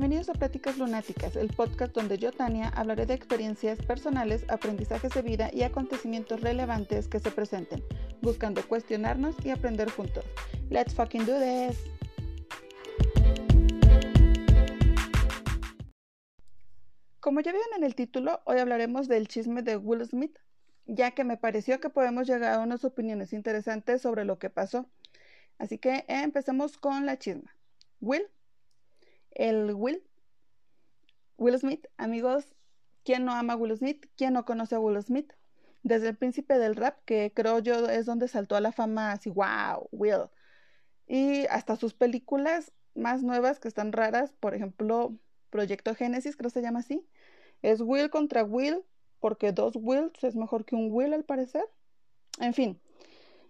Bienvenidos a Pláticas Lunáticas, el podcast donde yo, Tania, hablaré de experiencias personales, aprendizajes de vida y acontecimientos relevantes que se presenten, buscando cuestionarnos y aprender juntos. Let's fucking do this! Como ya vieron en el título, hoy hablaremos del chisme de Will Smith, ya que me pareció que podemos llegar a unas opiniones interesantes sobre lo que pasó. Así que empecemos con la chisma. Will el Will. Will Smith, amigos, ¿quién no ama a Will Smith? ¿Quién no conoce a Will Smith? Desde el príncipe del rap, que creo yo es donde saltó a la fama así, wow, Will. Y hasta sus películas más nuevas que están raras, por ejemplo, Proyecto Génesis, creo que se llama así. Es Will contra Will, porque dos Wills es mejor que un Will al parecer. En fin,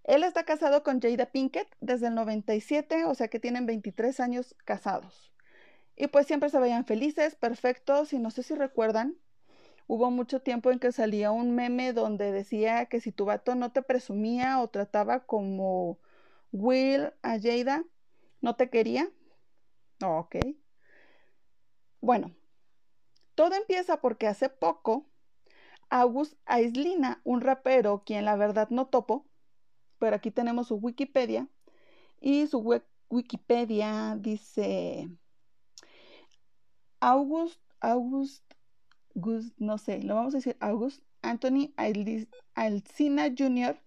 él está casado con Jada Pinkett desde el 97, o sea que tienen 23 años casados. Y pues siempre se veían felices, perfectos, y no sé si recuerdan, hubo mucho tiempo en que salía un meme donde decía que si tu vato no te presumía o trataba como Will a Jada, no te quería. ok. Bueno, todo empieza porque hace poco August Aislina, un rapero quien la verdad no topo, pero aquí tenemos su Wikipedia, y su Wikipedia dice August, August, no sé, lo vamos a decir August Anthony Alcina Jr.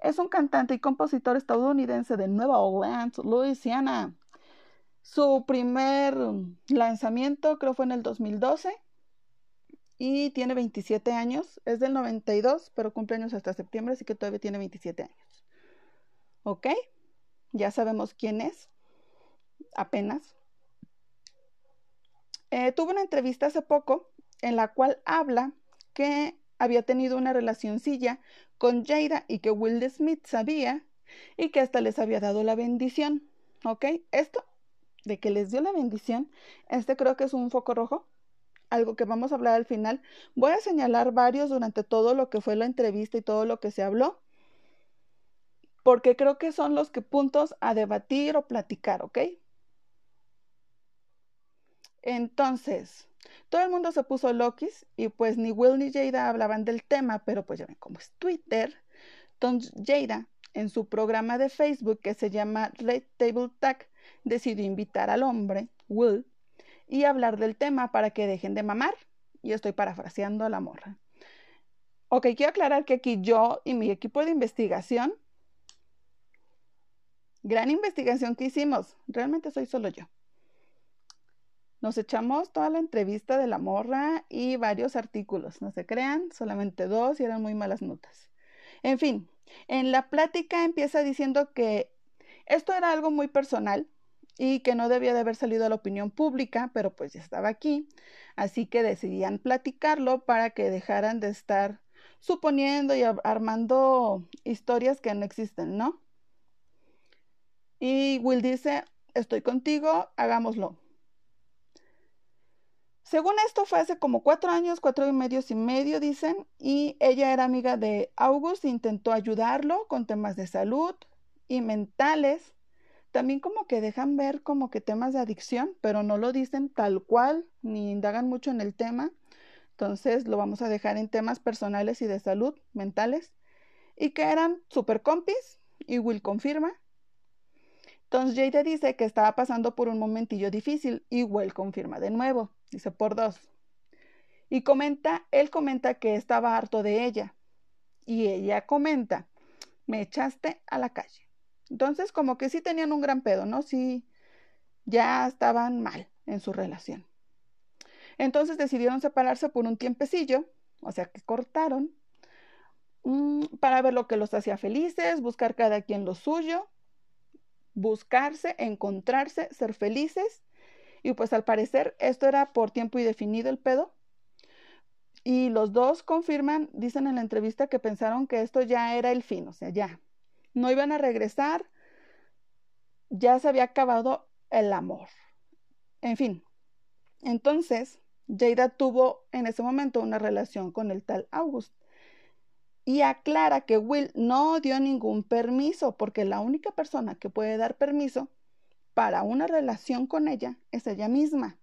es un cantante y compositor estadounidense de Nueva Orleans, Louisiana. Su primer lanzamiento creo fue en el 2012 y tiene 27 años. Es del 92, pero cumple años hasta septiembre, así que todavía tiene 27 años. ¿Ok? Ya sabemos quién es. Apenas. Eh, tuvo una entrevista hace poco en la cual habla que había tenido una relacioncilla con Jada y que Will Smith sabía y que hasta les había dado la bendición. ¿Ok? Esto de que les dio la bendición, este creo que es un foco rojo, algo que vamos a hablar al final. Voy a señalar varios durante todo lo que fue la entrevista y todo lo que se habló, porque creo que son los que puntos a debatir o platicar, ¿ok? Entonces, todo el mundo se puso Lokis y pues ni Will ni Jada hablaban del tema, pero pues ya ven cómo es Twitter. Entonces Jada, en su programa de Facebook que se llama Red Table Tag, decidió invitar al hombre, Will, y hablar del tema para que dejen de mamar. Y estoy parafraseando a la morra. Ok, quiero aclarar que aquí yo y mi equipo de investigación, gran investigación que hicimos, realmente soy solo yo. Nos echamos toda la entrevista de la morra y varios artículos. No se crean, solamente dos y eran muy malas notas. En fin, en la plática empieza diciendo que esto era algo muy personal y que no debía de haber salido a la opinión pública, pero pues ya estaba aquí. Así que decidían platicarlo para que dejaran de estar suponiendo y armando historias que no existen, ¿no? Y Will dice, estoy contigo, hagámoslo. Según esto fue hace como cuatro años, cuatro y medio y medio, dicen, y ella era amiga de August, intentó ayudarlo con temas de salud y mentales. También como que dejan ver como que temas de adicción, pero no lo dicen tal cual, ni indagan mucho en el tema. Entonces lo vamos a dejar en temas personales y de salud mentales. Y que eran super compis, y Will confirma. Entonces Jada dice que estaba pasando por un momentillo difícil y Will confirma de nuevo dice por dos. Y comenta, él comenta que estaba harto de ella. Y ella comenta, me echaste a la calle. Entonces, como que sí tenían un gran pedo, ¿no? Sí, ya estaban mal en su relación. Entonces decidieron separarse por un tiempecillo, o sea que cortaron, mm, para ver lo que los hacía felices, buscar cada quien lo suyo, buscarse, encontrarse, ser felices y pues al parecer esto era por tiempo indefinido el pedo. Y los dos confirman, dicen en la entrevista que pensaron que esto ya era el fin, o sea, ya. No iban a regresar, ya se había acabado el amor. En fin, entonces Jada tuvo en ese momento una relación con el tal August y aclara que Will no dio ningún permiso porque la única persona que puede dar permiso para una relación con ella es ella misma.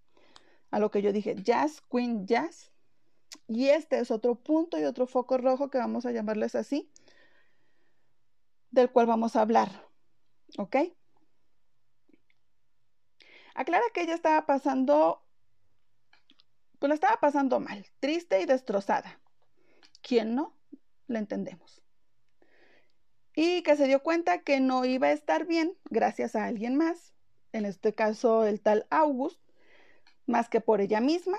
a lo que yo dije, Jazz, Queen Jazz. Y este es otro punto y otro foco rojo que vamos a llamarles así, del cual vamos a hablar. ¿Ok? Aclara que ella estaba pasando, pues la estaba pasando mal, triste y destrozada. ¿Quién no? La entendemos. Y que se dio cuenta que no iba a estar bien gracias a alguien más, en este caso el tal August, más que por ella misma.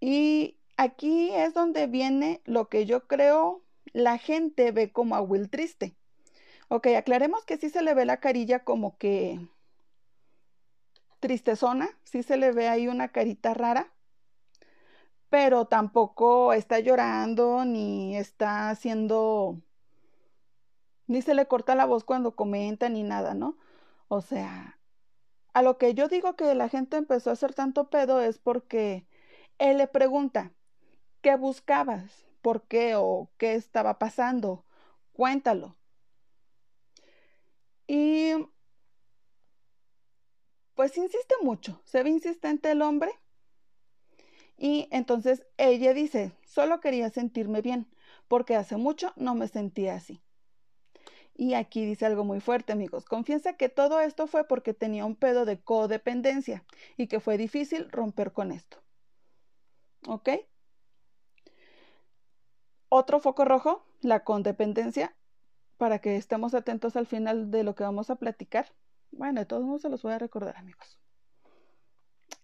Y aquí es donde viene lo que yo creo la gente ve como a Will triste. Ok, aclaremos que sí se le ve la carilla como que tristezona, sí se le ve ahí una carita rara, pero tampoco está llorando ni está haciendo, ni se le corta la voz cuando comenta ni nada, ¿no? O sea, a lo que yo digo que la gente empezó a hacer tanto pedo es porque él le pregunta, ¿qué buscabas? ¿Por qué? ¿O qué estaba pasando? Cuéntalo. Y pues insiste mucho, se ve insistente el hombre. Y entonces ella dice, solo quería sentirme bien, porque hace mucho no me sentía así. Y aquí dice algo muy fuerte, amigos. Confiesa que todo esto fue porque tenía un pedo de codependencia y que fue difícil romper con esto. ¿Ok? Otro foco rojo, la codependencia, para que estemos atentos al final de lo que vamos a platicar. Bueno, de todos modos se los voy a recordar, amigos.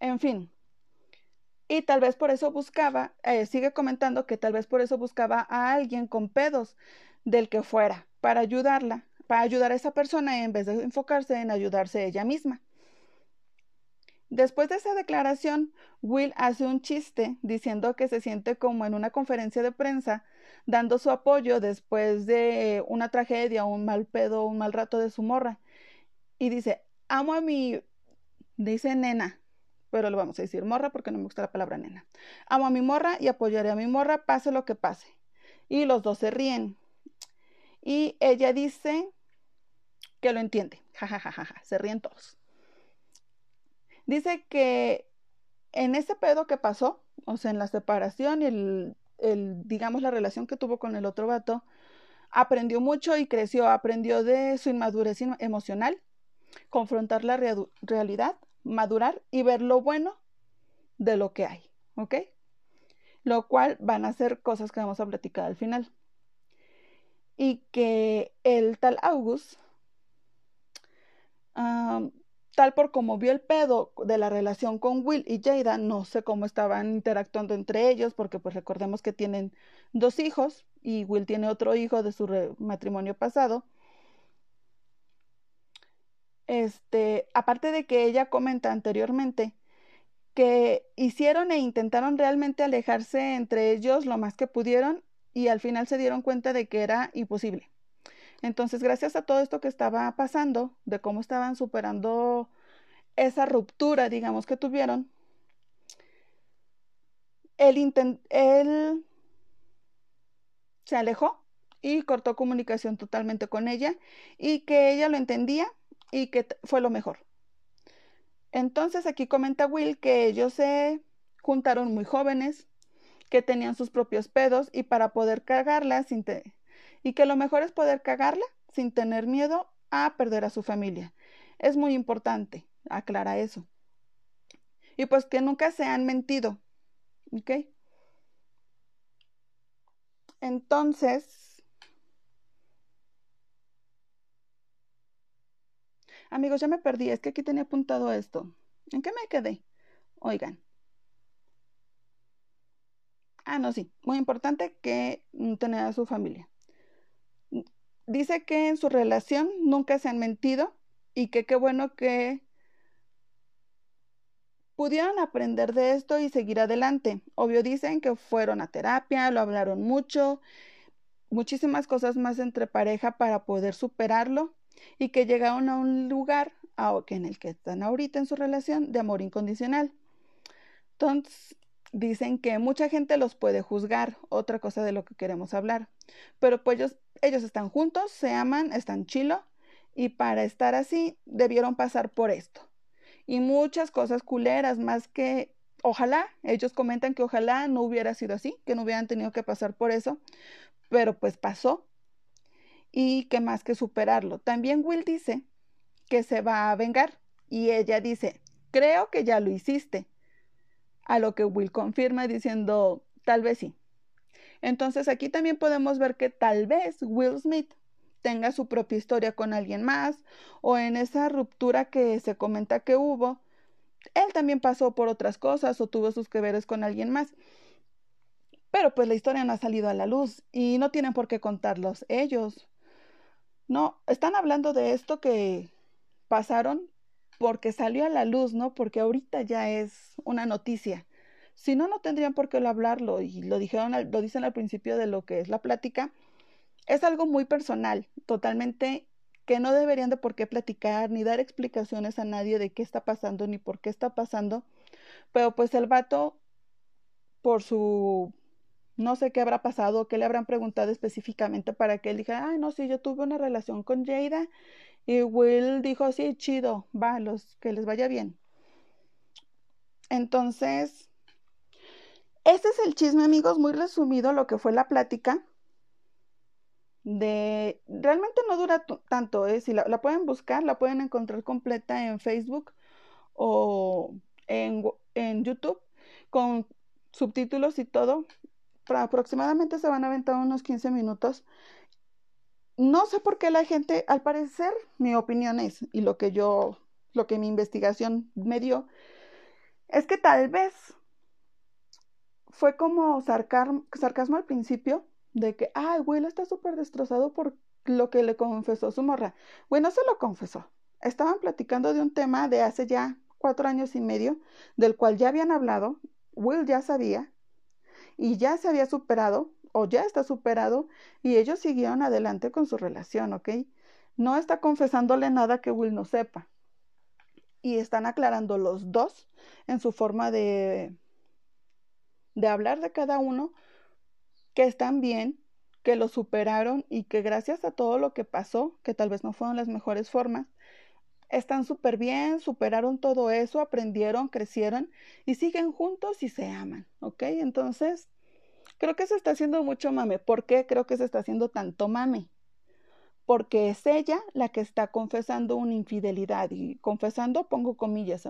En fin. Y tal vez por eso buscaba, eh, sigue comentando que tal vez por eso buscaba a alguien con pedos del que fuera, para ayudarla, para ayudar a esa persona en vez de enfocarse en ayudarse ella misma. Después de esa declaración, Will hace un chiste diciendo que se siente como en una conferencia de prensa dando su apoyo después de una tragedia, un mal pedo, un mal rato de su morra. Y dice, amo a mi, dice nena, pero lo vamos a decir morra porque no me gusta la palabra nena. Amo a mi morra y apoyaré a mi morra pase lo que pase. Y los dos se ríen. Y ella dice que lo entiende. Ja, Se ríen todos. Dice que en ese pedo que pasó, o sea, en la separación y el, digamos, la relación que tuvo con el otro vato, aprendió mucho y creció, aprendió de su inmadurez emocional, confrontar la realidad, madurar y ver lo bueno de lo que hay, ¿ok? Lo cual van a ser cosas que vamos a platicar al final. Y que el tal August tal por como vio el pedo de la relación con Will y Jada, no sé cómo estaban interactuando entre ellos, porque pues recordemos que tienen dos hijos y Will tiene otro hijo de su matrimonio pasado. Este, aparte de que ella comenta anteriormente que hicieron e intentaron realmente alejarse entre ellos lo más que pudieron y al final se dieron cuenta de que era imposible. Entonces, gracias a todo esto que estaba pasando, de cómo estaban superando esa ruptura, digamos, que tuvieron, él, él se alejó y cortó comunicación totalmente con ella y que ella lo entendía y que fue lo mejor. Entonces aquí comenta Will que ellos se juntaron muy jóvenes, que tenían sus propios pedos y para poder cagarla sin y que lo mejor es poder cagarla sin tener miedo a perder a su familia. Es muy importante, aclara eso. Y pues que nunca se han mentido. ¿Ok? Entonces, amigos, ya me perdí, es que aquí tenía apuntado esto. ¿En qué me quedé? Oigan. Ah, no, sí, muy importante que tener a su familia dice que en su relación nunca se han mentido y que qué bueno que pudieron aprender de esto y seguir adelante. Obvio dicen que fueron a terapia, lo hablaron mucho, muchísimas cosas más entre pareja para poder superarlo y que llegaron a un lugar en el que están ahorita en su relación de amor incondicional. Entonces, dicen que mucha gente los puede juzgar, otra cosa de lo que queremos hablar, pero pues ellos, ellos están juntos, se aman, están chilo y para estar así debieron pasar por esto. y muchas cosas culeras, más que ojalá, ellos comentan que ojalá no hubiera sido así, que no hubieran tenido que pasar por eso, pero pues pasó y que más que superarlo. También Will dice que se va a vengar y ella dice, creo que ya lo hiciste. A lo que Will confirma diciendo, tal vez sí. Entonces aquí también podemos ver que tal vez Will Smith tenga su propia historia con alguien más o en esa ruptura que se comenta que hubo, él también pasó por otras cosas o tuvo sus que veres con alguien más. Pero pues la historia no ha salido a la luz y no tienen por qué contarlos ellos. No, están hablando de esto que pasaron porque salió a la luz, ¿no? Porque ahorita ya es una noticia. Si no, no tendrían por qué hablarlo y lo dijeron, lo dicen al principio de lo que es la plática. Es algo muy personal, totalmente que no deberían de por qué platicar ni dar explicaciones a nadie de qué está pasando ni por qué está pasando. Pero pues el vato, por su no sé qué habrá pasado, qué le habrán preguntado específicamente para que él dijera, ay, no, sí, yo tuve una relación con Jada. Y Will dijo, sí, chido, va, los, que les vaya bien. Entonces, este es el chisme, amigos, muy resumido lo que fue la plática de realmente no dura tanto, ¿eh? si la, pueden buscar, la pueden encontrar completa en Facebook o en, en YouTube con subtítulos y todo. aproximadamente se van a aventar unos 15 minutos. No sé por qué la gente, al parecer, mi opinión es, y lo que yo, lo que mi investigación me dio, es que tal vez fue como sarcasmo al principio, de que, ay, Will está súper destrozado por lo que le confesó su morra. Bueno, se lo confesó. Estaban platicando de un tema de hace ya cuatro años y medio, del cual ya habían hablado, Will ya sabía, y ya se había superado, o ya está superado, y ellos siguieron adelante con su relación, ¿ok? No está confesándole nada que Will no sepa. Y están aclarando los dos en su forma de, de hablar de cada uno que están bien, que lo superaron y que gracias a todo lo que pasó, que tal vez no fueron las mejores formas, están súper bien, superaron todo eso, aprendieron, crecieron y siguen juntos y se aman, ¿ok? Entonces, creo que se está haciendo mucho mame. ¿Por qué creo que se está haciendo tanto mame? Porque es ella la que está confesando una infidelidad y confesando pongo comillas,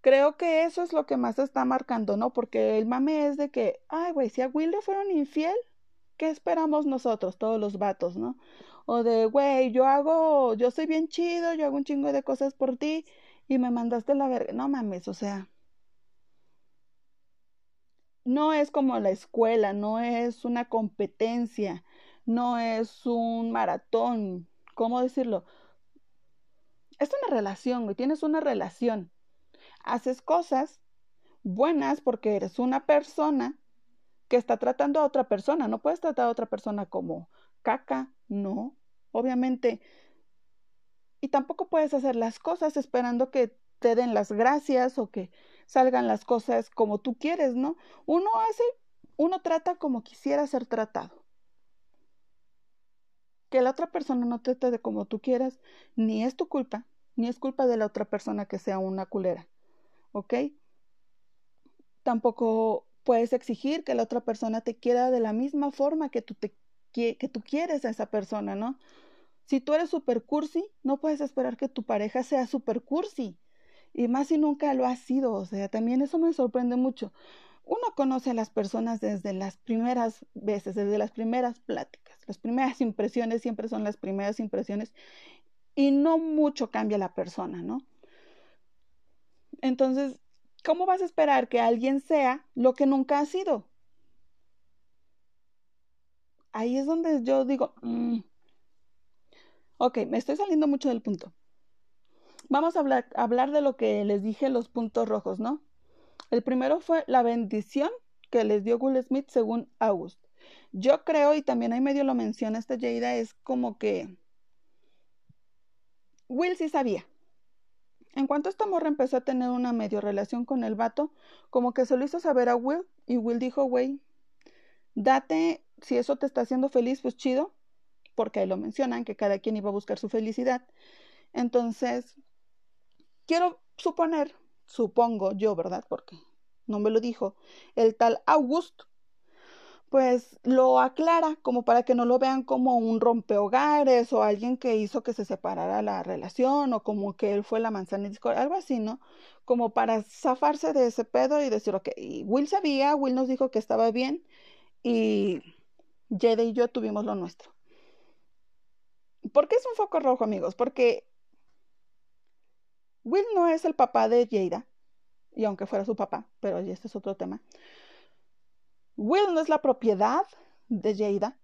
Creo que eso es lo que más está marcando, ¿no? Porque el mame es de que, ay, güey, si a Will le fueron infiel, ¿qué esperamos nosotros, todos los vatos, ¿no? O de, güey, yo hago, yo soy bien chido, yo hago un chingo de cosas por ti y me mandaste la verga. No mames, o sea. No es como la escuela, no es una competencia, no es un maratón, ¿cómo decirlo? Es una relación, güey, tienes una relación haces cosas buenas porque eres una persona que está tratando a otra persona. No puedes tratar a otra persona como caca, no, obviamente. Y tampoco puedes hacer las cosas esperando que te den las gracias o que salgan las cosas como tú quieres, ¿no? Uno hace, uno trata como quisiera ser tratado. Que la otra persona no trate de como tú quieras, ni es tu culpa, ni es culpa de la otra persona que sea una culera. ¿ok? Tampoco puedes exigir que la otra persona te quiera de la misma forma que tú, te, que, tú quieres a esa persona, ¿no? Si tú eres super cursi, no puedes esperar que tu pareja sea super cursi. Y más si nunca lo ha sido. O sea, también eso me sorprende mucho. Uno conoce a las personas desde las primeras veces, desde las primeras pláticas. Las primeras impresiones siempre son las primeras impresiones. Y no mucho cambia la persona, ¿no? Entonces, ¿cómo vas a esperar que alguien sea lo que nunca ha sido? Ahí es donde yo digo, mm". ok, me estoy saliendo mucho del punto. Vamos a hablar, de lo que les dije, los puntos rojos, ¿no? El primero fue la bendición que les dio Will Smith según August. Yo creo, y también ahí medio lo menciona esta Jada, es como que Will sí sabía, en cuanto esta morra empezó a tener una medio relación con el vato, como que se lo hizo saber a Will y Will dijo, güey, date, si eso te está haciendo feliz, pues chido, porque ahí lo mencionan, que cada quien iba a buscar su felicidad. Entonces, quiero suponer, supongo yo, ¿verdad? Porque no me lo dijo, el tal August, pues lo aclara como para que no lo vean como un rompehogares o alguien que hizo que se separara la relación o como que él fue la manzana algo así, ¿no? Como para zafarse de ese pedo y decir, ok, y Will sabía, Will nos dijo que estaba bien y Jade y yo tuvimos lo nuestro. ¿Por qué es un foco rojo, amigos? Porque Will no es el papá de Jada, y aunque fuera su papá, pero este es otro tema. Will no es la propiedad de Jada.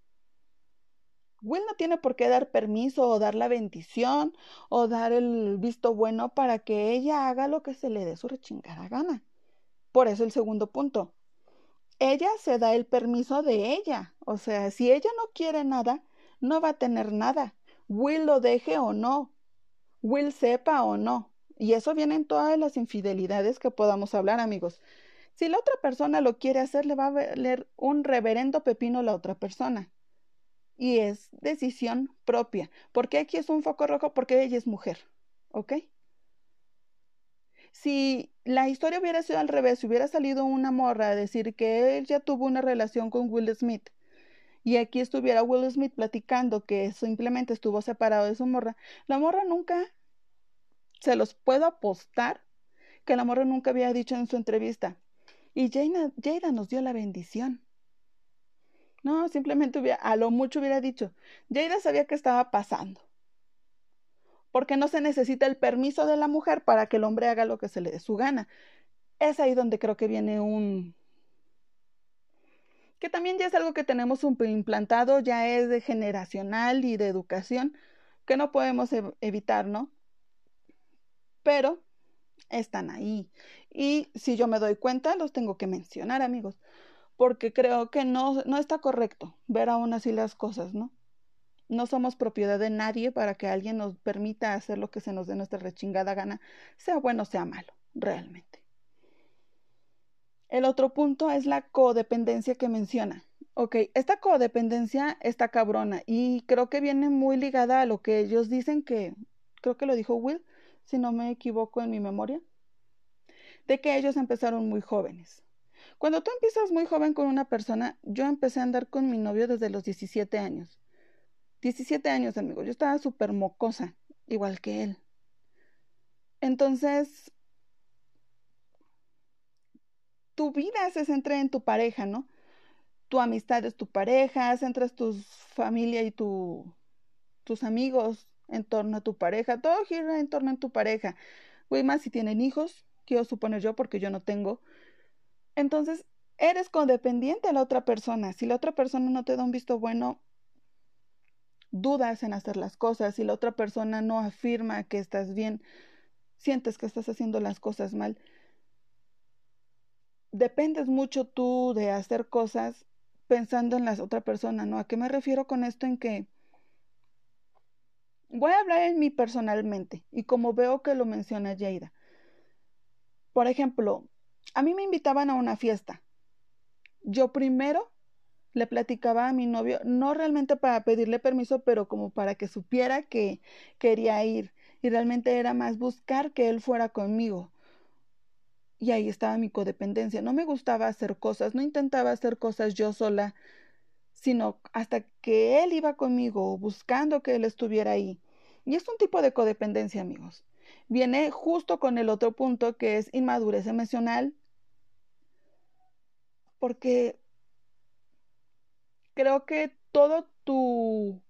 Will no tiene por qué dar permiso o dar la bendición o dar el visto bueno para que ella haga lo que se le dé su rechingada gana. Por eso el segundo punto. Ella se da el permiso de ella. O sea, si ella no quiere nada, no va a tener nada. Will lo deje o no. Will sepa o no. Y eso viene en todas las infidelidades que podamos hablar, amigos. Si la otra persona lo quiere hacer, le va a valer un reverendo pepino la otra persona. Y es decisión propia. Porque aquí es un foco rojo? Porque ella es mujer. ¿Ok? Si la historia hubiera sido al revés, si hubiera salido una morra a decir que él ya tuvo una relación con Will Smith y aquí estuviera Will Smith platicando que simplemente estuvo separado de su morra, la morra nunca, se los puedo apostar, que la morra nunca había dicho en su entrevista. Y Jada, nos dio la bendición. No, simplemente hubiera, a lo mucho hubiera dicho, Jada sabía que estaba pasando. Porque no se necesita el permiso de la mujer para que el hombre haga lo que se le dé su gana. Es ahí donde creo que viene un, que también ya es algo que tenemos implantado, ya es de generacional y de educación, que no podemos evitar, ¿no? Pero están ahí. Y si yo me doy cuenta, los tengo que mencionar, amigos, porque creo que no, no está correcto ver aún así las cosas, ¿no? No somos propiedad de nadie para que alguien nos permita hacer lo que se nos dé nuestra rechingada gana, sea bueno o sea malo, realmente. El otro punto es la codependencia que menciona. Ok, esta codependencia está cabrona y creo que viene muy ligada a lo que ellos dicen que, creo que lo dijo Will, si no me equivoco en mi memoria, de que ellos empezaron muy jóvenes. Cuando tú empiezas muy joven con una persona, yo empecé a andar con mi novio desde los 17 años. 17 años, amigo, yo estaba súper mocosa, igual que él. Entonces, tu vida se centra en tu pareja, ¿no? Tu amistad es tu pareja, centras tu familia y tu, tus amigos en torno a tu pareja, todo gira en torno a tu pareja. Güey, más si tienen hijos, quiero suponer yo porque yo no tengo. Entonces, eres codependiente a la otra persona. Si la otra persona no te da un visto bueno, dudas en hacer las cosas. Si la otra persona no afirma que estás bien, sientes que estás haciendo las cosas mal dependes mucho tú de hacer cosas pensando en la otra persona, ¿no? ¿A qué me refiero con esto? En que voy a hablar en mí personalmente y como veo que lo menciona Jada. Por ejemplo, a mí me invitaban a una fiesta. Yo primero le platicaba a mi novio, no realmente para pedirle permiso, pero como para que supiera que quería ir. Y realmente era más buscar que él fuera conmigo. Y ahí estaba mi codependencia. No me gustaba hacer cosas, no intentaba hacer cosas yo sola, sino hasta que él iba conmigo, buscando que él estuviera ahí. Y es un tipo de codependencia, amigos. Viene justo con el otro punto que es inmadurez emocional, porque creo que todo tu,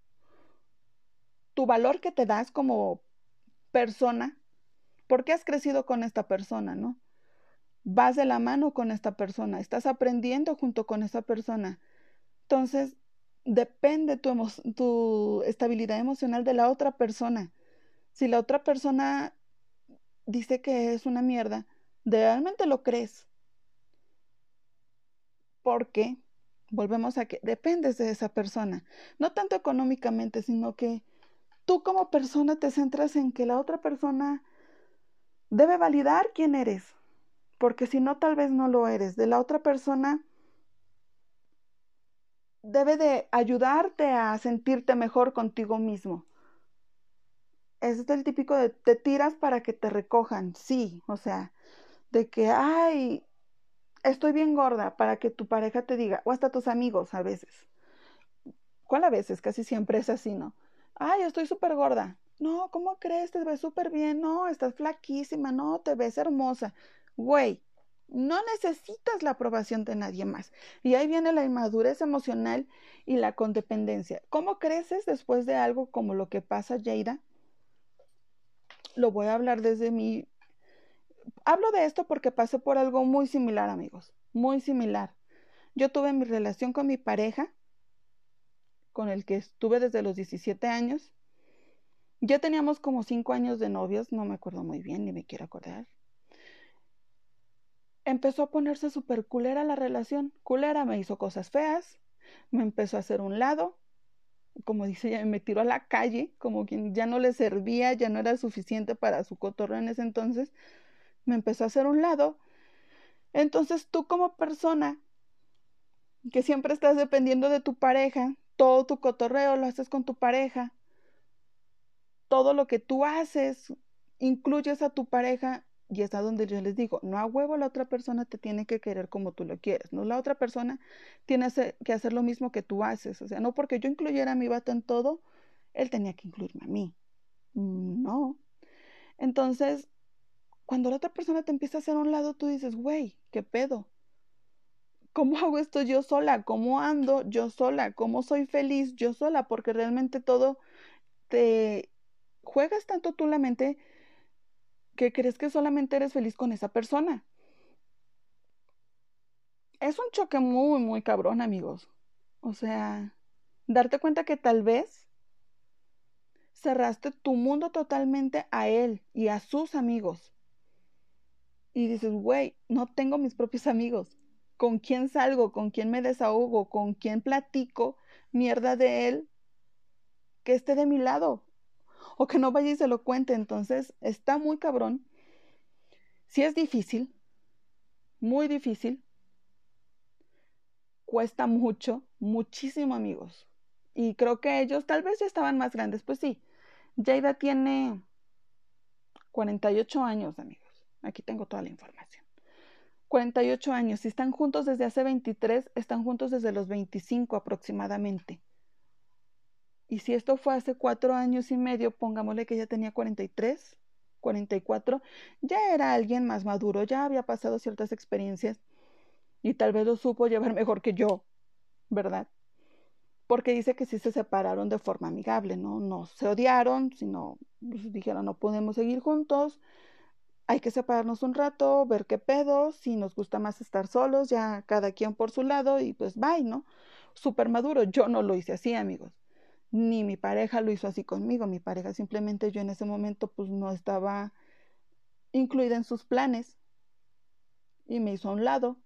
tu valor que te das como persona, porque has crecido con esta persona, ¿no? vas de la mano con esta persona, estás aprendiendo junto con esa persona. Entonces, depende tu, tu estabilidad emocional de la otra persona. Si la otra persona dice que es una mierda, ¿realmente lo crees? Porque, volvemos a que dependes de esa persona, no tanto económicamente, sino que tú como persona te centras en que la otra persona debe validar quién eres porque si no, tal vez no lo eres. De la otra persona debe de ayudarte a sentirte mejor contigo mismo. es el típico de te tiras para que te recojan, sí, o sea, de que, ay, estoy bien gorda para que tu pareja te diga, o hasta tus amigos a veces. ¿Cuál a veces? Casi siempre es así, ¿no? Ay, estoy súper gorda. No, ¿cómo crees? Te ves súper bien. No, estás flaquísima. No, te ves hermosa. Güey, no necesitas la aprobación de nadie más. Y ahí viene la inmadurez emocional y la condependencia. ¿Cómo creces después de algo como lo que pasa, Jada? Lo voy a hablar desde mi... Hablo de esto porque pasé por algo muy similar, amigos. Muy similar. Yo tuve mi relación con mi pareja, con el que estuve desde los 17 años. Ya teníamos como 5 años de novios, no me acuerdo muy bien, ni me quiero acordar empezó a ponerse súper culera la relación. Culera, me hizo cosas feas, me empezó a hacer un lado, como dice ella, me tiró a la calle, como quien ya no le servía, ya no era suficiente para su cotorreo en ese entonces, me empezó a hacer un lado. Entonces tú como persona que siempre estás dependiendo de tu pareja, todo tu cotorreo lo haces con tu pareja, todo lo que tú haces incluyes a tu pareja y está donde yo les digo, no a huevo la otra persona te tiene que querer como tú lo quieres, no la otra persona tiene que hacer lo mismo que tú haces, o sea, no porque yo incluyera a mi vato en todo, él tenía que incluirme a mí. No. Entonces, cuando la otra persona te empieza a hacer a un lado, tú dices, güey, ¿qué pedo? ¿Cómo hago esto yo sola? ¿Cómo ando yo sola? ¿Cómo soy feliz yo sola? Porque realmente todo te juegas tanto tú la mente que crees que solamente eres feliz con esa persona. Es un choque muy, muy cabrón, amigos. O sea, darte cuenta que tal vez cerraste tu mundo totalmente a él y a sus amigos. Y dices, güey, no tengo mis propios amigos. ¿Con quién salgo? ¿Con quién me desahogo? ¿Con quién platico mierda de él que esté de mi lado? O que no vaya y se lo cuente. Entonces, está muy cabrón. Si es difícil, muy difícil. Cuesta mucho, muchísimo, amigos. Y creo que ellos tal vez ya estaban más grandes. Pues sí, Jada tiene 48 años, amigos. Aquí tengo toda la información. 48 años. Si están juntos desde hace 23, están juntos desde los 25 aproximadamente. Y si esto fue hace cuatro años y medio, pongámosle que ya tenía 43, 44, ya era alguien más maduro, ya había pasado ciertas experiencias y tal vez lo supo llevar mejor que yo, ¿verdad? Porque dice que sí se separaron de forma amigable, ¿no? No se odiaron, sino pues, dijeron no podemos seguir juntos, hay que separarnos un rato, ver qué pedo, si nos gusta más estar solos, ya cada quien por su lado y pues bye, ¿no? Súper maduro, yo no lo hice así, amigos ni mi pareja lo hizo así conmigo. Mi pareja simplemente yo en ese momento pues no estaba incluida en sus planes y me hizo a un lado.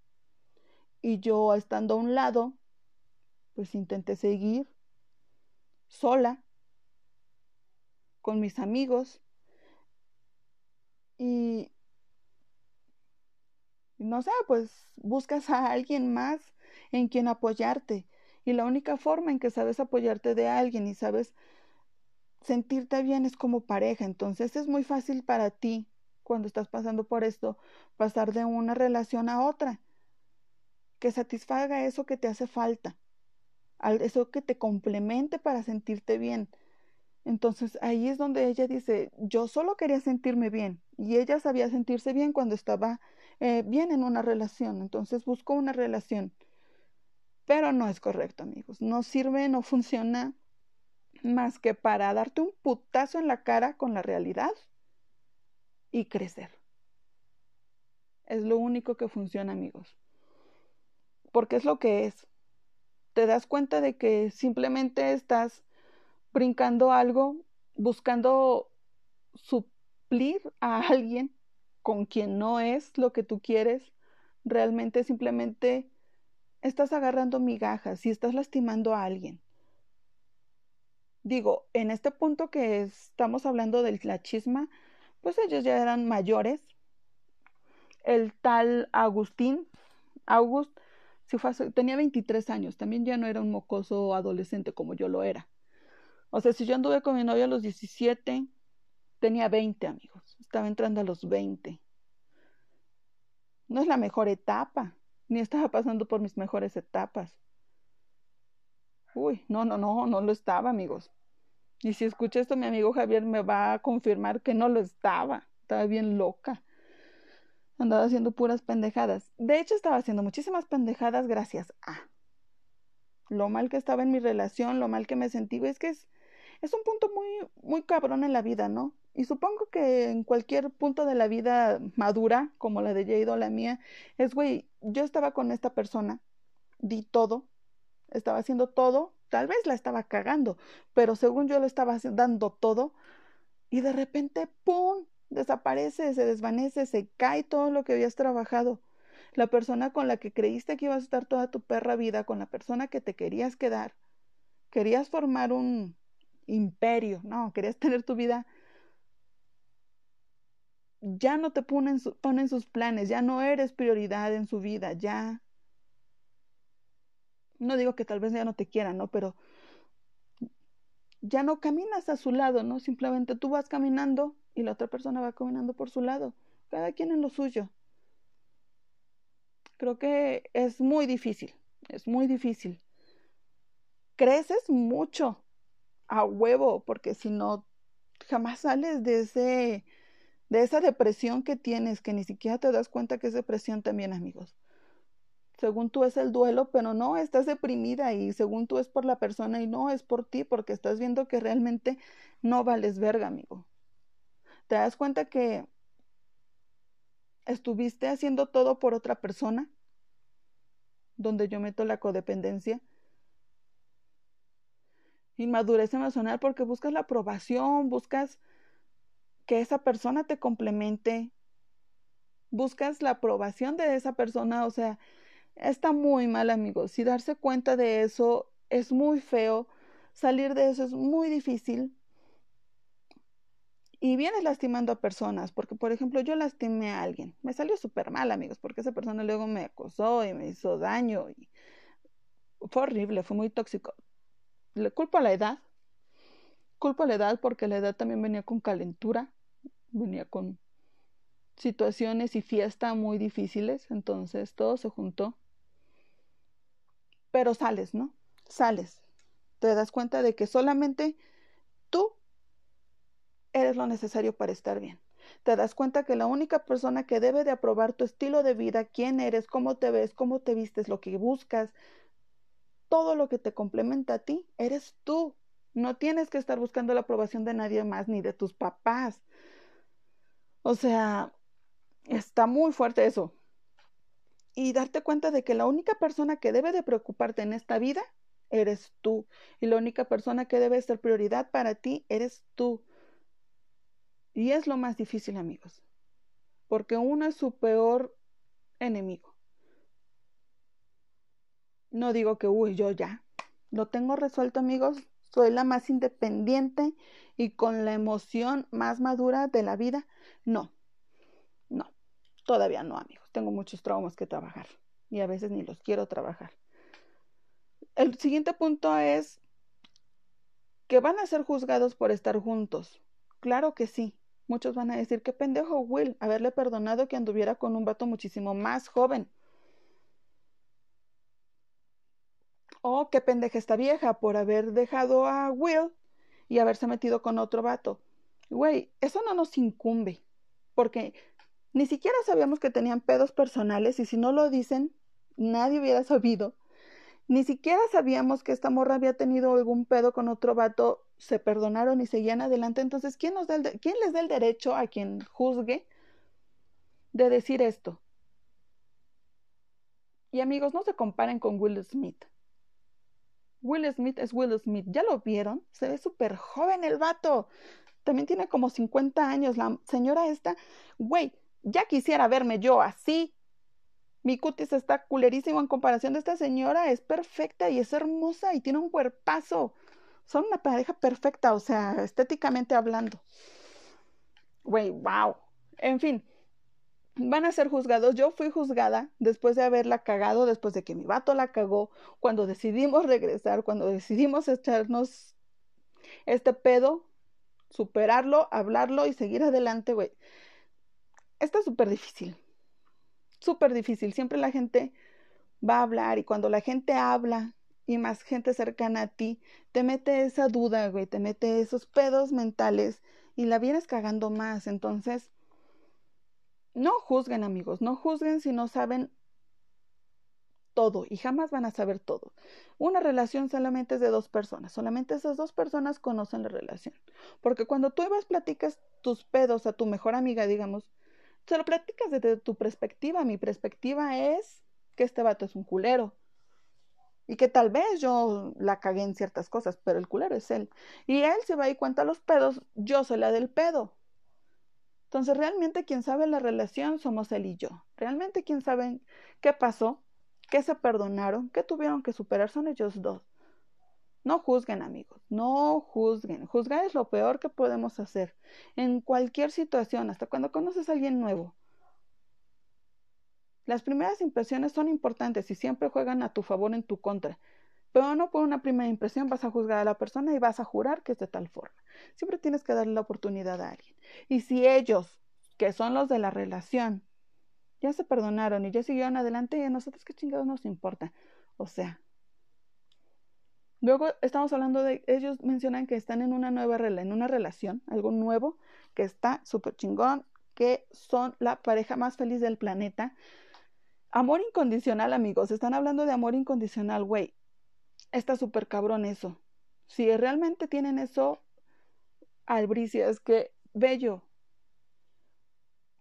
Y yo estando a un lado, pues intenté seguir sola con mis amigos y no sé, pues buscas a alguien más en quien apoyarte y la única forma en que sabes apoyarte de alguien y sabes sentirte bien es como pareja. Entonces es muy fácil para ti, cuando estás pasando por esto, pasar de una relación a otra. Que satisfaga eso que te hace falta. Eso que te complemente para sentirte bien. Entonces ahí es donde ella dice, yo solo quería sentirme bien. Y ella sabía sentirse bien cuando estaba eh, bien en una relación. Entonces buscó una relación pero no es correcto, amigos. No sirve, no funciona más que para darte un putazo en la cara con la realidad y crecer. Es lo único que funciona, amigos. Porque es lo que es. Te das cuenta de que simplemente estás brincando algo, buscando suplir a alguien con quien no es lo que tú quieres. Realmente simplemente estás agarrando migajas y estás lastimando a alguien. Digo, en este punto que estamos hablando de la chisma, pues ellos ya eran mayores. El tal Agustín, August, si tenía 23 años, también ya no era un mocoso adolescente como yo lo era. O sea, si yo anduve con mi novia a los 17, Tenía 20 amigos, estaba entrando a los 20. No es la mejor etapa, ni estaba pasando por mis mejores etapas. Uy, no, no, no, no lo estaba, amigos. Y si escucha esto, mi amigo Javier me va a confirmar que no lo estaba. Estaba bien loca. Andaba haciendo puras pendejadas. De hecho, estaba haciendo muchísimas pendejadas gracias a lo mal que estaba en mi relación, lo mal que me sentí. Es que es, es un punto muy, muy cabrón en la vida, ¿no? Y supongo que en cualquier punto de la vida madura, como la de Jade o la mía, es, güey, yo estaba con esta persona, di todo, estaba haciendo todo, tal vez la estaba cagando, pero según yo le estaba dando todo, y de repente, ¡pum! desaparece, se desvanece, se cae todo lo que habías trabajado. La persona con la que creíste que ibas a estar toda tu perra vida, con la persona que te querías quedar, querías formar un imperio, no, querías tener tu vida, ya no te ponen, ponen sus planes, ya no eres prioridad en su vida, ya. No digo que tal vez ya no te quieran, ¿no? Pero ya no caminas a su lado, ¿no? Simplemente tú vas caminando y la otra persona va caminando por su lado, cada quien en lo suyo. Creo que es muy difícil, es muy difícil. Creces mucho a huevo, porque si no, jamás sales de ese, de esa depresión que tienes, que ni siquiera te das cuenta que es depresión también, amigos. Según tú es el duelo, pero no, estás deprimida y según tú es por la persona y no es por ti, porque estás viendo que realmente no vales verga, amigo te das cuenta que estuviste haciendo todo por otra persona, donde yo meto la codependencia. Inmadurez emocional porque buscas la aprobación, buscas que esa persona te complemente, buscas la aprobación de esa persona, o sea, está muy mal, amigos. Si darse cuenta de eso es muy feo, salir de eso es muy difícil y vienes lastimando a personas, porque por ejemplo yo lastimé a alguien, me salió súper mal amigos, porque esa persona luego me acosó y me hizo daño y fue horrible, fue muy tóxico. Le culpo a la edad, culpo a la edad porque la edad también venía con calentura, venía con situaciones y fiesta muy difíciles, entonces todo se juntó. Pero sales, ¿no? Sales. Te das cuenta de que solamente tú eres lo necesario para estar bien. Te das cuenta que la única persona que debe de aprobar tu estilo de vida, quién eres, cómo te ves, cómo te vistes, lo que buscas, todo lo que te complementa a ti, eres tú. No tienes que estar buscando la aprobación de nadie más, ni de tus papás. O sea, está muy fuerte eso. Y darte cuenta de que la única persona que debe de preocuparte en esta vida eres tú. Y la única persona que debe ser prioridad para ti eres tú. Y es lo más difícil, amigos, porque uno es su peor enemigo. No digo que, uy, yo ya lo tengo resuelto, amigos, soy la más independiente y con la emoción más madura de la vida. No, no, todavía no, amigos. Tengo muchos traumas que trabajar y a veces ni los quiero trabajar. El siguiente punto es que van a ser juzgados por estar juntos. Claro que sí. Muchos van a decir, qué pendejo Will haberle perdonado que anduviera con un vato muchísimo más joven. Oh, qué pendeja esta vieja por haber dejado a Will y haberse metido con otro vato. Güey, eso no nos incumbe, porque ni siquiera sabíamos que tenían pedos personales y si no lo dicen, nadie hubiera sabido. Ni siquiera sabíamos que esta morra había tenido algún pedo con otro vato se perdonaron y seguían adelante. Entonces, ¿quién, nos da ¿quién les da el derecho a quien juzgue de decir esto? Y amigos, no se comparen con Will Smith. Will Smith es Will Smith. ¿Ya lo vieron? Se ve súper joven el vato. También tiene como 50 años. La señora esta, güey, ya quisiera verme yo así. Mi cutis está culerísimo en comparación de esta señora. Es perfecta y es hermosa y tiene un cuerpazo son una pareja perfecta, o sea, estéticamente hablando. Güey, wow. En fin, van a ser juzgados. Yo fui juzgada después de haberla cagado, después de que mi vato la cagó, cuando decidimos regresar, cuando decidimos echarnos este pedo superarlo, hablarlo y seguir adelante, güey. Está súper difícil. Súper difícil. Siempre la gente va a hablar y cuando la gente habla y más gente cercana a ti, te mete esa duda, güey, te mete esos pedos mentales y la vienes cagando más. Entonces, no juzguen amigos, no juzguen si no saben todo y jamás van a saber todo. Una relación solamente es de dos personas, solamente esas dos personas conocen la relación. Porque cuando tú ibas platicas tus pedos a tu mejor amiga, digamos, se lo platicas desde tu perspectiva. Mi perspectiva es que este vato es un culero. Y que tal vez yo la cagué en ciertas cosas, pero el culero es él. Y él se va y cuenta los pedos, yo soy la del pedo. Entonces, realmente quien sabe la relación somos él y yo. Realmente quien sabe qué pasó, qué se perdonaron, qué tuvieron que superar son ellos dos. No juzguen, amigos, no juzguen. Juzgar es lo peor que podemos hacer en cualquier situación, hasta cuando conoces a alguien nuevo. Las primeras impresiones son importantes y siempre juegan a tu favor en tu contra. Pero no por una primera impresión vas a juzgar a la persona y vas a jurar que es de tal forma. Siempre tienes que darle la oportunidad a alguien. Y si ellos, que son los de la relación, ya se perdonaron y ya siguieron adelante, y a nosotros qué chingados nos importa. O sea. Luego estamos hablando de, ellos mencionan que están en una nueva en una relación, algo nuevo, que está súper chingón, que son la pareja más feliz del planeta. Amor incondicional, amigos. Están hablando de amor incondicional, güey está súper cabrón eso. Si realmente tienen eso, albricia, es que bello.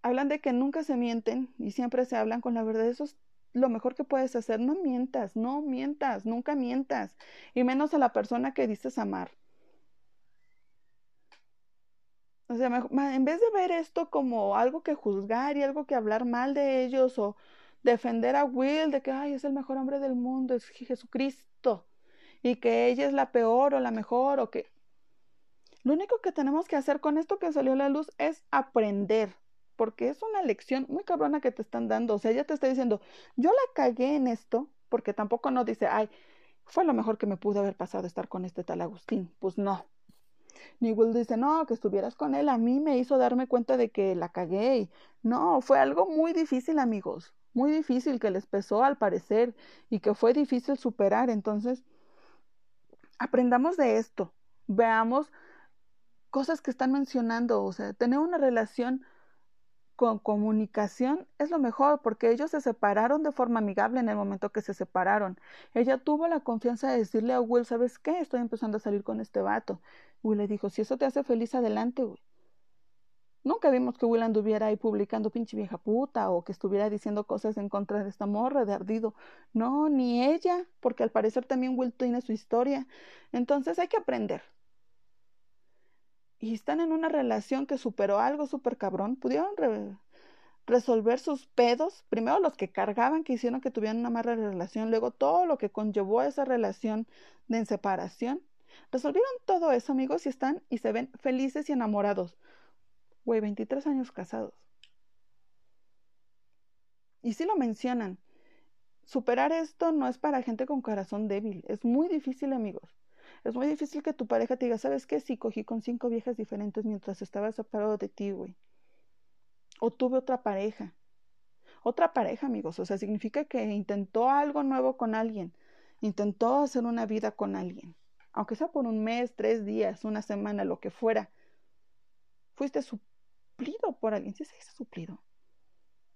Hablan de que nunca se mienten y siempre se hablan con la verdad. Eso es lo mejor que puedes hacer. No mientas, no mientas, nunca mientas. Y menos a la persona que dices amar. O sea, en vez de ver esto como algo que juzgar y algo que hablar mal de ellos o defender a Will de que Ay, es el mejor hombre del mundo, es Jesucristo y que ella es la peor o la mejor o que... Lo único que tenemos que hacer con esto que salió a la luz es aprender, porque es una lección muy cabrona que te están dando. O sea, ella te está diciendo, yo la cagué en esto, porque tampoco no dice, ay, fue lo mejor que me pudo haber pasado estar con este tal Agustín. Pues no. Ni Will dice, no, que estuvieras con él, a mí me hizo darme cuenta de que la cagué. Y... No, fue algo muy difícil, amigos, muy difícil que les pesó al parecer y que fue difícil superar. Entonces, aprendamos de esto, veamos cosas que están mencionando, o sea, tener una relación con comunicación es lo mejor porque ellos se separaron de forma amigable en el momento que se separaron. Ella tuvo la confianza de decirle a Will, ¿sabes qué? Estoy empezando a salir con este vato. Will le dijo, si eso te hace feliz, adelante, güey. Nunca vimos que Will anduviera ahí publicando pinche vieja puta o que estuviera diciendo cosas en contra de esta morra de ardido. No, ni ella, porque al parecer también Will tiene su historia. Entonces hay que aprender. Y están en una relación que superó algo súper cabrón. Pudieron resolver sus pedos. Primero los que cargaban, que hicieron que tuvieran una mala relación. Luego todo lo que conllevó esa relación de separación. Resolvieron todo eso, amigos, y están y se ven felices y enamorados. Güey, 23 años casados. Y sí lo mencionan. Superar esto no es para gente con corazón débil. Es muy difícil, amigos. Es muy difícil que tu pareja te diga, ¿sabes qué? Sí, cogí con cinco viejas diferentes mientras estaba separado de ti, güey. O tuve otra pareja. Otra pareja, amigos. O sea, significa que intentó algo nuevo con alguien. Intentó hacer una vida con alguien. Aunque sea por un mes, tres días, una semana, lo que fuera. Fuiste su suplido por alguien. ¿Sí se dice suplido?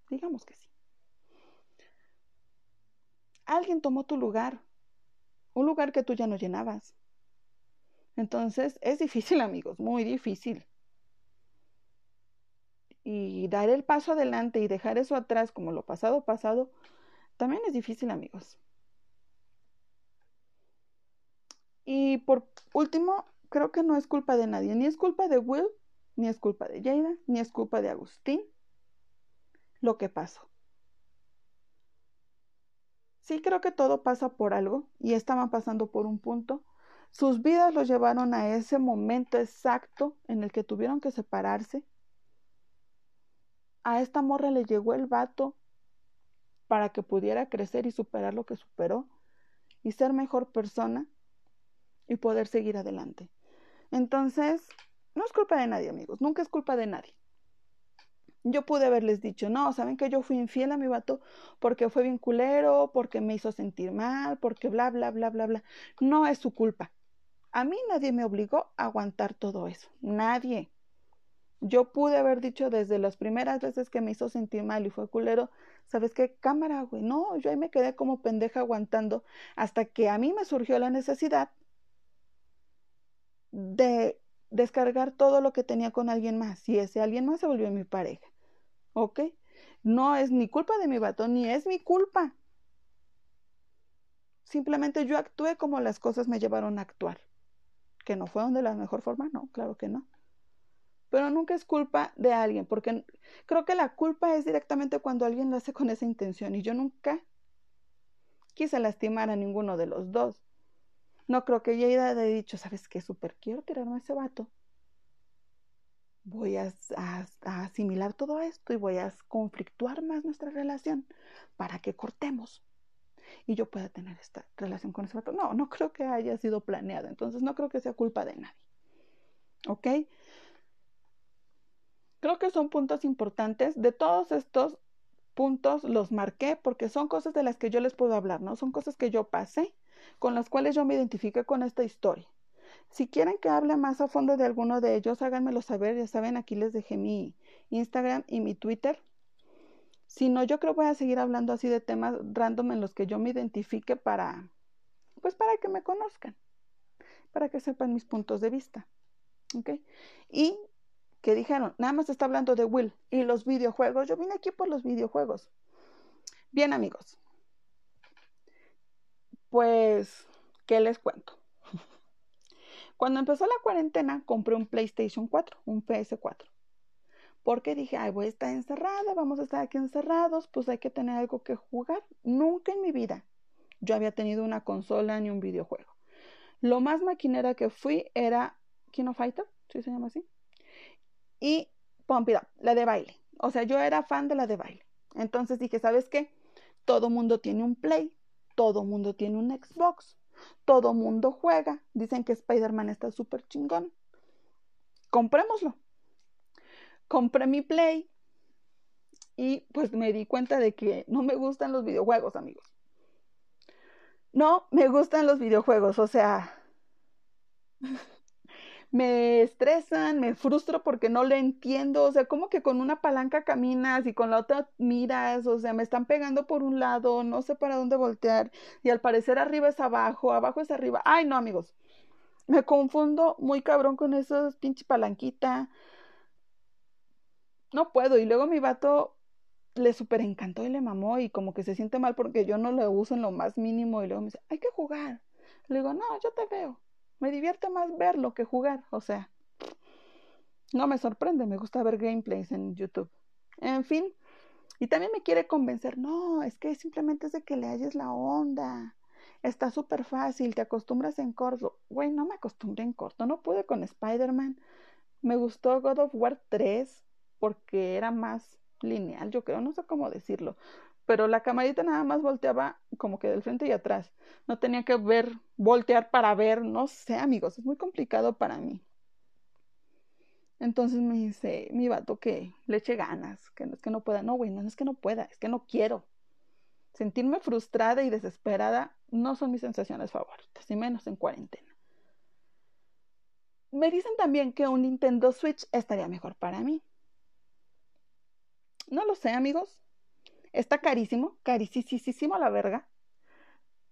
Digamos que sí. Alguien tomó tu lugar, un lugar que tú ya no llenabas. Entonces es difícil, amigos, muy difícil. Y dar el paso adelante y dejar eso atrás como lo pasado pasado, también es difícil, amigos. Y por último, creo que no es culpa de nadie, ni es culpa de Will, ni es culpa de Jada, ni es culpa de Agustín lo que pasó. Sí creo que todo pasa por algo y estaban pasando por un punto. Sus vidas los llevaron a ese momento exacto en el que tuvieron que separarse. A esta morra le llegó el vato para que pudiera crecer y superar lo que superó y ser mejor persona y poder seguir adelante. Entonces, no es culpa de nadie, amigos, nunca es culpa de nadie. Yo pude haberles dicho, no, saben que yo fui infiel a mi vato porque fue bien culero, porque me hizo sentir mal, porque bla, bla, bla, bla, bla. No es su culpa. A mí nadie me obligó a aguantar todo eso. Nadie. Yo pude haber dicho desde las primeras veces que me hizo sentir mal y fue culero, ¿sabes qué? Cámara, güey. No, yo ahí me quedé como pendeja aguantando hasta que a mí me surgió la necesidad de descargar todo lo que tenía con alguien más y ese alguien más se volvió mi pareja. ¿Ok? No es ni culpa de mi vato, ni es mi culpa. Simplemente yo actué como las cosas me llevaron a actuar. ¿Que no fueron de la mejor forma? No, claro que no. Pero nunca es culpa de alguien, porque creo que la culpa es directamente cuando alguien lo hace con esa intención y yo nunca quise lastimar a ninguno de los dos. No creo que ella haya dicho, ¿sabes qué? Súper quiero tirarme a ese vato. Voy a, asimilar todo esto y voy a conflictuar más nuestra relación para que cortemos y yo pueda tener esta relación con ese vato. No, no creo que haya sido planeado. Entonces no creo que sea culpa de nadie. ¿Ok? Creo que son puntos importantes. De todos estos puntos los marqué porque son cosas de las que yo les puedo hablar, ¿no? Son cosas que yo pasé con las cuales yo me identifiqué con esta historia. Si quieren que hable más a fondo de alguno de ellos, háganmelo saber. Ya saben, aquí les dejé mi Instagram y mi Twitter. Si no, yo creo que voy a seguir hablando así de temas random en los que yo me identifique para, pues para que me conozcan, para que sepan mis puntos de vista. ¿Ok? Y que dijeron, nada más está hablando de Will y los videojuegos. Yo vine aquí por los videojuegos. Bien, amigos, pues, ¿qué les cuento? Cuando empezó la cuarentena, compré un PlayStation 4, un PS4. Porque dije, ay, voy a estar encerrada, vamos a estar aquí encerrados, pues hay que tener algo que jugar. Nunca en mi vida yo había tenido una consola ni un videojuego. Lo más maquinera que fui era Kino Fighter, ¿sí se llama así? Y Pump la de baile. O sea, yo era fan de la de baile. Entonces dije, ¿sabes qué? Todo mundo tiene un Play, todo mundo tiene un Xbox. Todo mundo juega. Dicen que Spider-Man está súper chingón. Comprémoslo. Compré mi Play. Y pues me di cuenta de que no me gustan los videojuegos, amigos. No me gustan los videojuegos. O sea, me estresan, me frustro porque no le entiendo, o sea, como que con una palanca caminas y con la otra miras, o sea, me están pegando por un lado, no sé para dónde voltear y al parecer arriba es abajo, abajo es arriba. Ay, no, amigos. Me confundo muy cabrón con esos pinche palanquita. No puedo y luego mi vato le súper encantó y le mamó y como que se siente mal porque yo no lo uso en lo más mínimo y luego me dice, hay que jugar. Le digo, no, yo te veo. Me divierte más verlo que jugar, o sea, no me sorprende, me gusta ver gameplays en YouTube. En fin, y también me quiere convencer, no, es que simplemente es de que le halles la onda. Está súper fácil, te acostumbras en corto. Güey, no me acostumbré en corto, no pude con Spider-Man. Me gustó God of War 3 porque era más lineal, yo creo, no sé cómo decirlo pero la camarita nada más volteaba como que del frente y atrás. No tenía que ver, voltear para ver, no sé, amigos, es muy complicado para mí. Entonces me dice mi vato que le eche ganas, que no es que no pueda, no, güey, no, es que no pueda, es que no quiero. Sentirme frustrada y desesperada no son mis sensaciones favoritas, y menos en cuarentena. Me dicen también que un Nintendo Switch estaría mejor para mí. No lo sé, amigos. Está carísimo, carísimo la verga.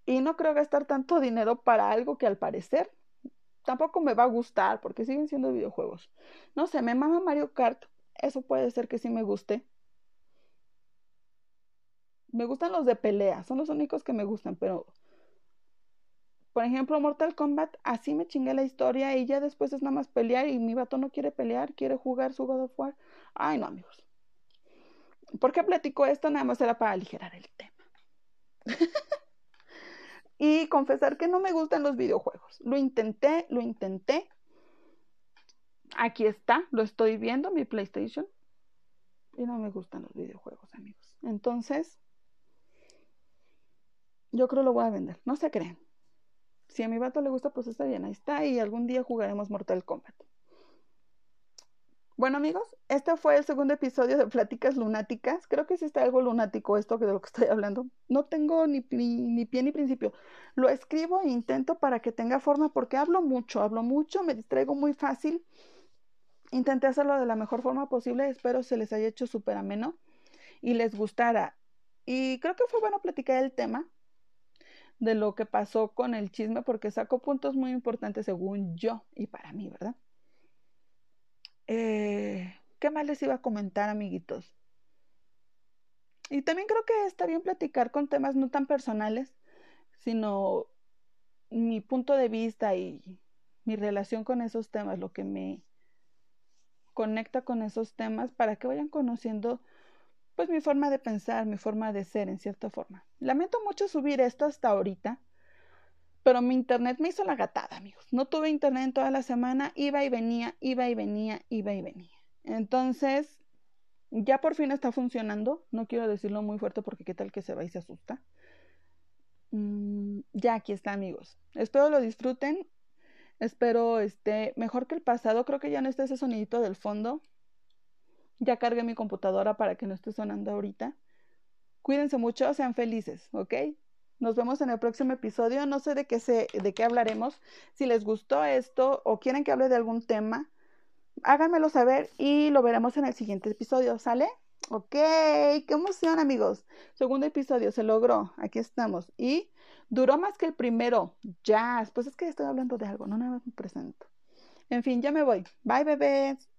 Y no creo gastar tanto dinero para algo que al parecer tampoco me va a gustar porque siguen siendo videojuegos. No sé, me mama Mario Kart. Eso puede ser que sí me guste. Me gustan los de pelea, son los únicos que me gustan, pero por ejemplo, Mortal Kombat, así me chingué la historia y ya después es nada más pelear y mi vato no quiere pelear, quiere jugar su God of War. Ay, no, amigos. ¿Por qué platico esto? Nada más era para aligerar el tema. y confesar que no me gustan los videojuegos. Lo intenté, lo intenté. Aquí está, lo estoy viendo, mi PlayStation. Y no me gustan los videojuegos, amigos. Entonces, yo creo lo voy a vender. No se crean. Si a mi vato le gusta, pues está bien, ahí está. Y algún día jugaremos Mortal Kombat. Bueno amigos, este fue el segundo episodio de Pláticas Lunáticas. Creo que sí está algo lunático esto de lo que estoy hablando. No tengo ni, ni, pie ni principio. Lo escribo e intento para que tenga forma porque hablo mucho, hablo mucho, me distraigo muy fácil. Intenté hacerlo de la mejor forma posible. Espero se les haya hecho súper ameno y les gustara. Y creo que fue bueno platicar el tema de lo que pasó con el chisme porque sacó puntos muy importantes según yo y para mí, ¿verdad? Eh, ¿Qué más les iba a comentar, amiguitos? Y también creo que está bien platicar con temas no tan personales, sino mi punto de vista y mi relación con esos temas, lo que me conecta con esos temas para que vayan conociendo pues mi forma de pensar, mi forma de ser en cierta forma. Lamento mucho subir esto hasta ahorita, pero mi internet me hizo la gatada, amigos. No tuve internet toda la semana, iba y venía, iba y venía, iba y venía. Entonces, ya por fin está funcionando. No quiero decirlo muy fuerte porque qué tal que se va y se asusta. Mm, ya aquí está, amigos. Espero lo disfruten. Espero esté mejor que el pasado. Creo que ya no está ese sonidito del fondo. Ya cargué mi computadora para que no esté sonando ahorita. Cuídense mucho, sean felices, ¿ok? Nos vemos en el próximo episodio. No sé de qué, se, de qué hablaremos. Si les gustó esto o quieren que hable de algún tema, háganmelo saber y lo veremos en el siguiente episodio. ¿Sale? Ok, qué emoción amigos. Segundo episodio, se logró. Aquí estamos. Y duró más que el primero. Ya, pues es que estoy hablando de algo, no me presento. En fin, ya me voy. Bye, bebés.